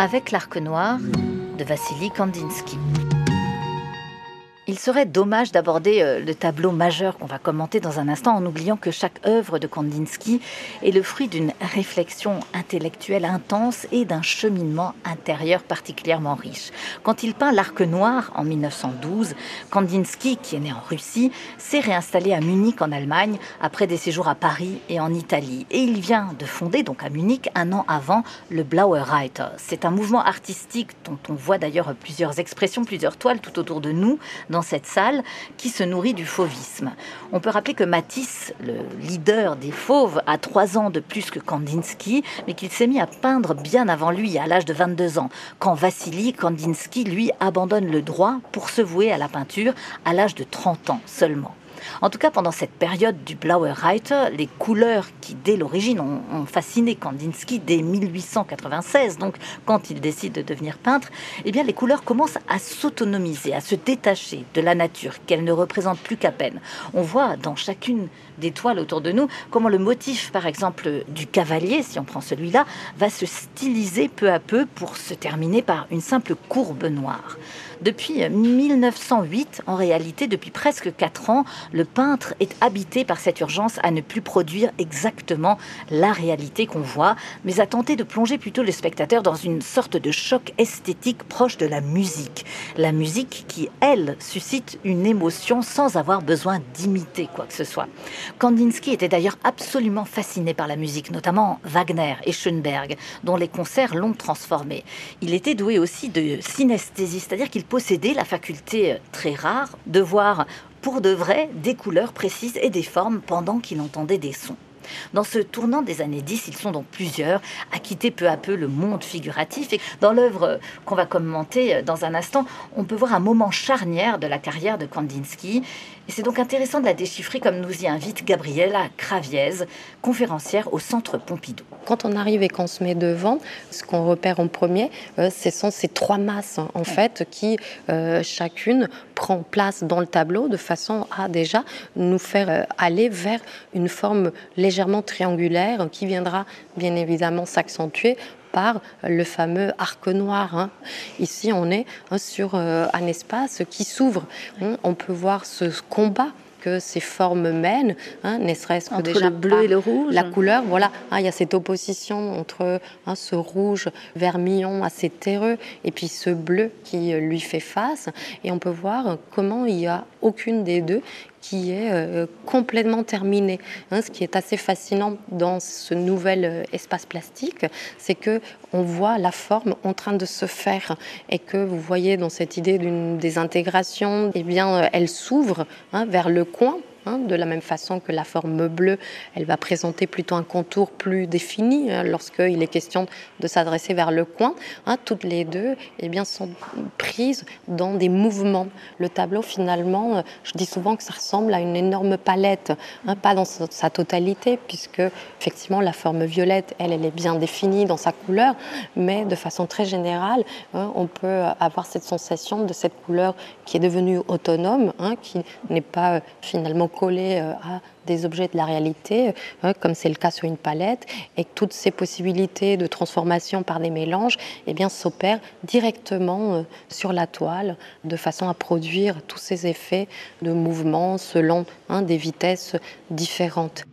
Avec l'Arc Noir de Vassili Kandinsky. Il serait dommage d'aborder euh, le tableau majeur qu'on va commenter dans un instant en oubliant que chaque œuvre de Kandinsky est le fruit d'une réflexion intellectuelle intense et d'un cheminement intérieur particulièrement riche. Quand il peint l'Arc Noir en 1912, Kandinsky, qui est né en Russie, s'est réinstallé à Munich en Allemagne après des séjours à Paris et en Italie. Et il vient de fonder, donc à Munich, un an avant, le Blauer Reiter. C'est un mouvement artistique dont on voit d'ailleurs plusieurs expressions, plusieurs toiles tout autour de nous cette salle qui se nourrit du fauvisme. On peut rappeler que Matisse, le leader des fauves, a trois ans de plus que Kandinsky, mais qu'il s'est mis à peindre bien avant lui, à l'âge de 22 ans, quand Vassili Kandinsky, lui, abandonne le droit pour se vouer à la peinture à l'âge de 30 ans seulement. En tout cas, pendant cette période du Blauer Reiter, les couleurs qui, dès l'origine, ont, ont fasciné Kandinsky dès 1896, donc quand il décide de devenir peintre, eh bien, les couleurs commencent à s'autonomiser, à se détacher de la nature, qu'elles ne représentent plus qu'à peine. On voit dans chacune des toiles autour de nous comment le motif, par exemple, du cavalier, si on prend celui-là, va se styliser peu à peu pour se terminer par une simple courbe noire. Depuis 1908, en réalité, depuis presque quatre ans, le peintre est habité par cette urgence à ne plus produire exactement la réalité qu'on voit, mais à tenter de plonger plutôt le spectateur dans une sorte de choc esthétique proche de la musique. La musique qui, elle, suscite une émotion sans avoir besoin d'imiter quoi que ce soit. Kandinsky était d'ailleurs absolument fasciné par la musique, notamment Wagner et Schoenberg, dont les concerts l'ont transformé. Il était doué aussi de synesthésie, c'est-à-dire qu'il possédait la faculté euh, très rare de voir pour de vrai des couleurs précises et des formes pendant qu'il entendait des sons. Dans ce tournant des années 10, ils sont donc plusieurs à quitter peu à peu le monde figuratif. Et dans l'œuvre euh, qu'on va commenter euh, dans un instant, on peut voir un moment charnière de la carrière de Kandinsky. Et c'est donc intéressant de la déchiffrer comme nous y invite Gabriella Craviez, conférencière au Centre Pompidou. Quand on arrive et qu'on se met devant, ce qu'on repère en premier, euh, ce sont ces trois masses hein, en fait qui euh, chacune prend place dans le tableau de façon à déjà nous faire euh, aller vers une forme légèrement triangulaire qui viendra bien évidemment s'accentuer par le fameux arc noir. hein. Ici, on est hein, sur euh, un espace qui s'ouvre. On peut voir ce combat que ces formes mènent, hein, ne serait-ce que Entre déjà le bleu et le rouge. La couleur, voilà, hein, il y a cette opposition entre hein, ce rouge vermillon assez terreux et puis ce bleu qui euh, lui fait face. Et on peut voir comment il n'y a aucune des deux qui est euh, complètement terminée. Hein, ce qui est assez fascinant dans ce nouvel euh, espace plastique, c'est que on voit la forme en train de se faire et que vous voyez dans cette idée d'une désintégration, eh bien, euh, elle s'ouvre hein, vers le coin. Hein, de la même façon que la forme bleue, elle va présenter plutôt un contour plus défini hein, lorsqu'il est question de s'adresser vers le coin. hein. toutes les deux eh bien, sont prises dans des mouvements. Le tableau, finalement, euh, je dis souvent que ça ressemble à une énorme palette, pas dans sa totalité, puisque effectivement la forme violette, elle, elle est bien définie dans sa couleur, mais de façon très générale, on peut avoir cette sensation de cette couleur qui est devenue autonome, qui n'est pas euh, finalement collée euh, à des objets de la réalité, euh, comme c'est le cas sur une palette, et que toutes ces possibilités de transformation par des mélanges eh s'opèrent directement euh, sur la toile, de façon à produire tous ces effets de mouvement selon hein, des vitesses différentes.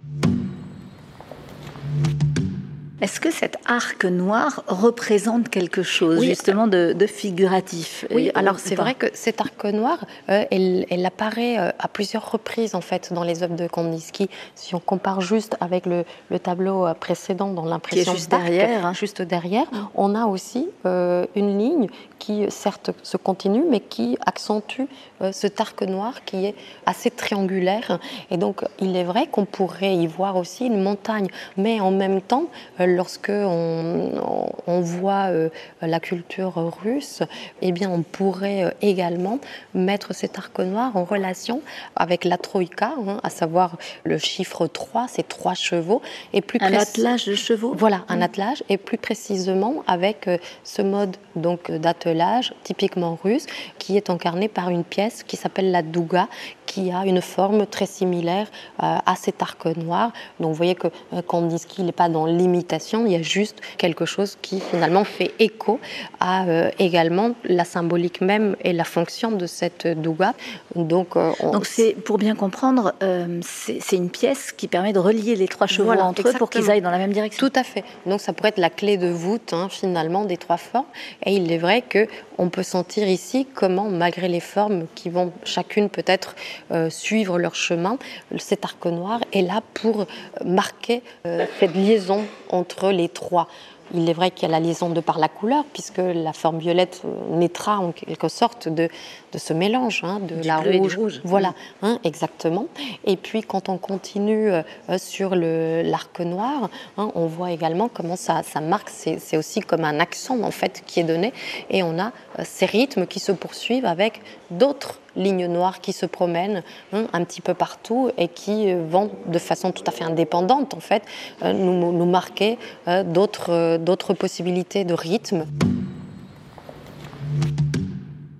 Est-ce que cet arc noir représente quelque chose justement de, figuratif? Oui, alors c'est vrai que cet arc noir, euh, elle, apparaît euh, à plusieurs reprises en fait dans les œuvres de Kandinsky. Si on compare juste avec le, tableau euh, précédent dans l'impression juste derrière, hein. juste derrière, on a aussi une ligne qui certes se continue, mais qui accentue cet arc noir qui est assez triangulaire. Et donc il est vrai qu'on pourrait y voir aussi une montagne, mais en même temps lorsque on, voit euh, la culture russe, eh bien, on pourrait euh, également mettre cet arc noir en relation avec la troïka, hein, à savoir le chiffre 3, c'est trois chevaux. Et plus un attelage de chevaux Voilà, un attelage, et plus précisément avec euh, ce mode donc d'attelage typiquement russe, qui est incarné par une pièce qui s'appelle la douga, qui a une forme très similaire à cet arc noir. Donc vous voyez que Kandinsky n'est pas dans l'imitation il y a juste quelque chose qui finalement fait écho à euh, également la symbolique même et la fonction de cette douga. Donc, euh, Donc c'est pour bien comprendre, euh, c'est une pièce qui permet de relier les trois chevaux entre eux pour qu'ils aillent dans la même direction. Tout à fait. Donc ça pourrait être la clé de voûte hein, finalement des trois formes. Et il est vrai que on peut sentir ici comment, malgré les formes qui vont chacune peut-être suivre leur chemin, cet arc noir est là pour marquer cette liaison entre entre les trois. Il est vrai qu'il y a la liaison de par la couleur, puisque la forme violette naîtra en quelque sorte de, de ce mélange, hein, de la rouge. Voilà, hein, exactement. Et puis quand on continue euh, sur l'arc noir, hein, on voit également comment ça, ça marque, c'est aussi comme un accent en fait qui est donné, et on a euh, ces rythmes qui se poursuivent avec d'autres lignes noires qui se promènent hein, un petit peu partout et qui euh, vont de façon tout à fait indépendante en fait euh, nous, nous marquer euh, d'autres possibilités de rythme.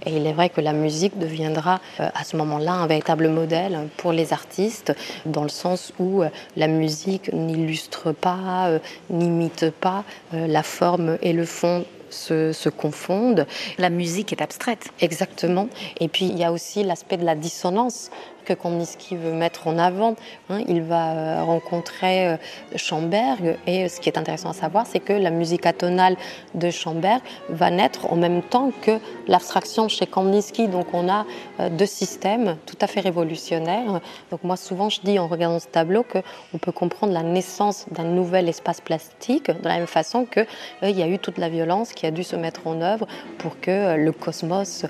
Et il est vrai que la musique deviendra à ce moment-là un véritable modèle pour les artistes, dans le sens où la musique n'illustre pas, n'imite pas la forme et le fond se, confondent. La musique est abstraite. Exactement. Et puis il y a aussi l'aspect de la dissonance que Kandinsky veut mettre en avant. Hein. il va euh, rencontrer euh, Schomberg et ce qui est intéressant à savoir, c'est que la musique atonale de Schomberg va naître en même temps que l'abstraction chez Kandinsky. Donc on a euh, deux systèmes tout à fait révolutionnaires. Donc moi souvent je dis en regardant ce tableau qu'on peut comprendre la naissance d'un nouvel espace plastique de la même façon qu'il y a eu toute la violence qui a dû se mettre en œuvre pour que le cosmos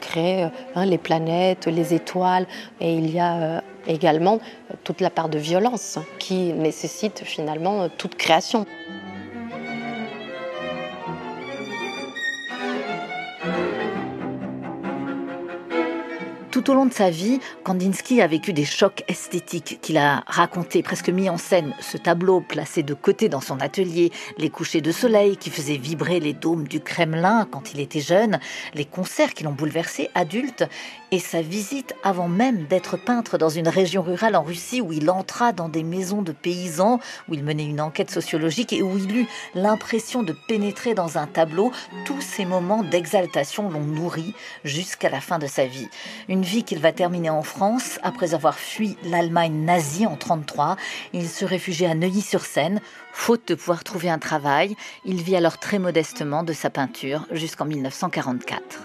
crée hein, les planètes, les étoiles et il y a euh, également toute la part de violence qui nécessite finalement toute création. Tout au long de sa vie, Kandinsky a vécu des chocs esthétiques qu'il a racontés, presque mis en scène. Ce tableau placé de côté dans son atelier, les couchers de soleil qui faisaient vibrer les dômes du Kremlin quand il était jeune, les concerts qui l'ont bouleversé adulte, et sa visite avant même d'être peintre dans une région rurale en Russie où il entra dans des maisons de paysans, où il menait une enquête sociologique et où il eut l'impression de pénétrer dans un tableau. Tous ces moments d'exaltation l'ont nourri jusqu'à la fin de sa vie. Une vie qu'il va terminer en France après avoir fui l'Allemagne nazie en 1933. Il se réfugie à Neuilly-sur-Seine. Faute de pouvoir trouver un travail, il vit alors très modestement de sa peinture jusqu'en 1944.